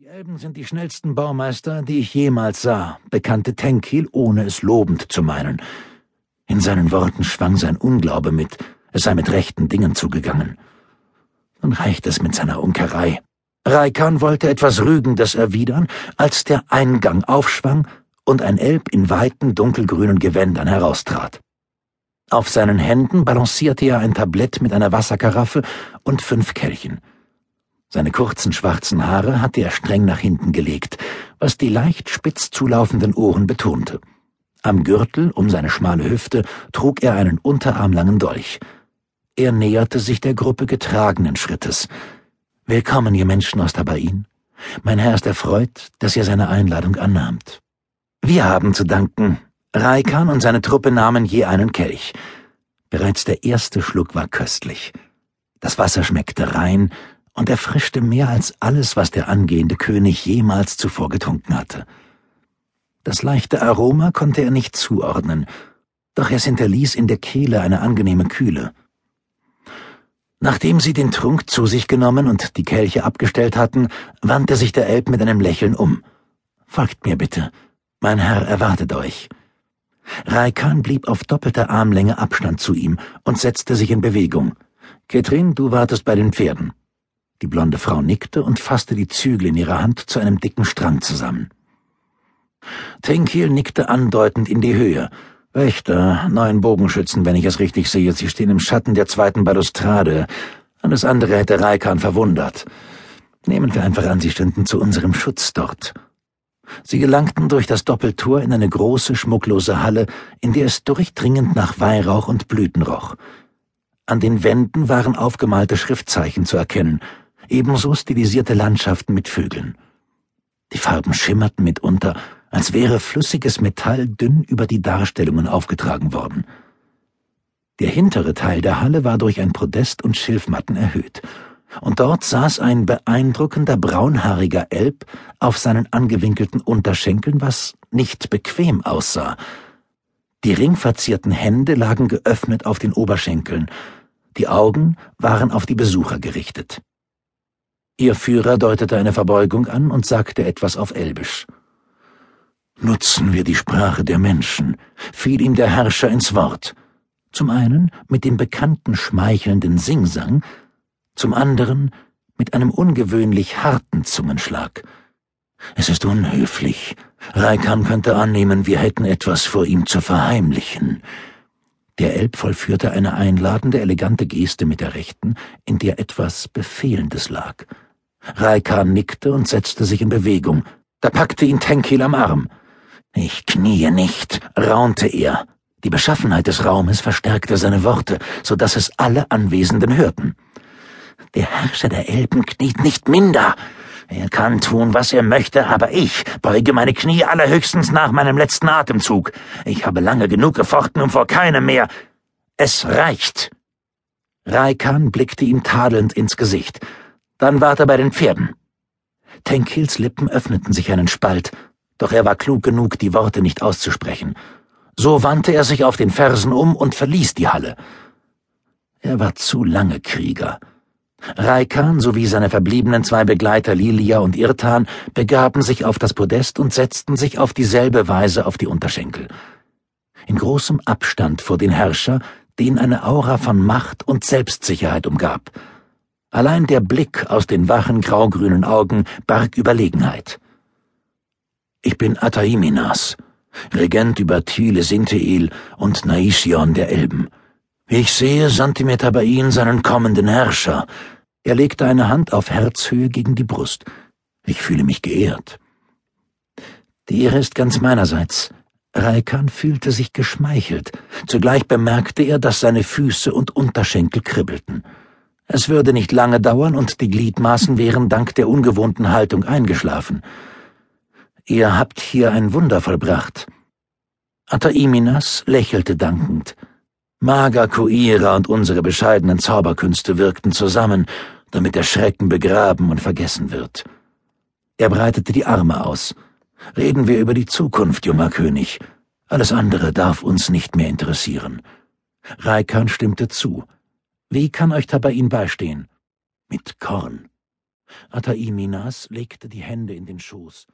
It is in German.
Die Elben sind die schnellsten Baumeister, die ich jemals sah, bekannte Tenkil, ohne es lobend zu meinen. In seinen Worten schwang sein Unglaube mit, es sei mit rechten Dingen zugegangen. Nun reicht es mit seiner Unkerei. Raikan wollte etwas Rügendes erwidern, als der Eingang aufschwang und ein Elb in weiten dunkelgrünen Gewändern heraustrat. Auf seinen Händen balancierte er ein Tablett mit einer Wasserkaraffe und fünf Kelchen. Seine kurzen schwarzen Haare hatte er streng nach hinten gelegt, was die leicht spitz zulaufenden Ohren betonte. Am Gürtel, um seine schmale Hüfte, trug er einen unterarmlangen Dolch. Er näherte sich der Gruppe getragenen Schrittes. Willkommen, ihr Menschen aus Tabain. Mein Herr ist erfreut, dass ihr seine Einladung annahmt. Wir haben zu danken. Raikan und seine Truppe nahmen je einen Kelch. Bereits der erste Schluck war köstlich. Das Wasser schmeckte rein, und erfrischte mehr als alles, was der angehende König jemals zuvor getrunken hatte. Das leichte Aroma konnte er nicht zuordnen, doch es hinterließ in der Kehle eine angenehme Kühle. Nachdem sie den Trunk zu sich genommen und die Kelche abgestellt hatten, wandte sich der Elb mit einem Lächeln um. Folgt mir bitte, mein Herr erwartet euch. Raikan blieb auf doppelter Armlänge Abstand zu ihm und setzte sich in Bewegung. Ketrin, du wartest bei den Pferden. Die blonde Frau nickte und fasste die Zügel in ihrer Hand zu einem dicken Strang zusammen. Tenkil nickte andeutend in die Höhe. Wächter, neun Bogenschützen, wenn ich es richtig sehe. Sie stehen im Schatten der zweiten Balustrade. Alles andere hätte Raikan verwundert. Nehmen wir einfach an, sie stünden zu unserem Schutz dort. Sie gelangten durch das Doppeltor in eine große, schmucklose Halle, in der es durchdringend nach Weihrauch und Blüten roch. An den Wänden waren aufgemalte Schriftzeichen zu erkennen, ebenso stilisierte Landschaften mit Vögeln. Die Farben schimmerten mitunter, als wäre flüssiges Metall dünn über die Darstellungen aufgetragen worden. Der hintere Teil der Halle war durch ein Podest und Schilfmatten erhöht, und dort saß ein beeindruckender braunhaariger Elb auf seinen angewinkelten Unterschenkeln, was nicht bequem aussah. Die ringverzierten Hände lagen geöffnet auf den Oberschenkeln, die Augen waren auf die Besucher gerichtet. Ihr Führer deutete eine Verbeugung an und sagte etwas auf Elbisch. Nutzen wir die Sprache der Menschen, fiel ihm der Herrscher ins Wort. Zum einen mit dem bekannten schmeichelnden Singsang, zum anderen mit einem ungewöhnlich harten Zungenschlag. Es ist unhöflich. Raikan könnte annehmen, wir hätten etwas vor ihm zu verheimlichen. Der Elb vollführte eine einladende, elegante Geste mit der rechten, in der etwas Befehlendes lag. Raikan nickte und setzte sich in Bewegung. Da packte ihn Tenkil am Arm. Ich kniee nicht, raunte er. Die Beschaffenheit des Raumes verstärkte seine Worte, so dass es alle Anwesenden hörten. Der Herrscher der Elben kniet nicht minder. Er kann tun, was er möchte, aber ich beuge meine Knie allerhöchstens nach meinem letzten Atemzug. Ich habe lange genug gefochten und vor keinem mehr. Es reicht. Raikan blickte ihm tadelnd ins Gesicht. Dann wart er bei den Pferden. Tenkils Lippen öffneten sich einen Spalt, doch er war klug genug, die Worte nicht auszusprechen. So wandte er sich auf den Fersen um und verließ die Halle. Er war zu lange Krieger. Raikan sowie seine verbliebenen zwei Begleiter Lilia und Irtan begaben sich auf das Podest und setzten sich auf dieselbe Weise auf die Unterschenkel. In großem Abstand vor den Herrscher, den eine Aura von Macht und Selbstsicherheit umgab. Allein der Blick aus den wachen graugrünen Augen barg Überlegenheit. Ich bin Ataiminas, Regent über Thiele Sinteil und Naishion der Elben. Ich sehe, sandte mir Tabain seinen kommenden Herrscher. Er legte eine Hand auf Herzhöhe gegen die Brust. Ich fühle mich geehrt. Die Ehre ist ganz meinerseits. Raikan fühlte sich geschmeichelt. Zugleich bemerkte er, dass seine Füße und Unterschenkel kribbelten. Es würde nicht lange dauern und die Gliedmaßen wären dank der ungewohnten Haltung eingeschlafen. Ihr habt hier ein Wunder vollbracht. Ataiminas lächelte dankend. Maga Kuira und unsere bescheidenen Zauberkünste wirkten zusammen, damit der Schrecken begraben und vergessen wird. Er breitete die Arme aus. Reden wir über die Zukunft, junger König. Alles andere darf uns nicht mehr interessieren. Raikan stimmte zu. Wie kann euch Tabain beistehen? Mit Korn. Ataiminas legte die Hände in den Schoß.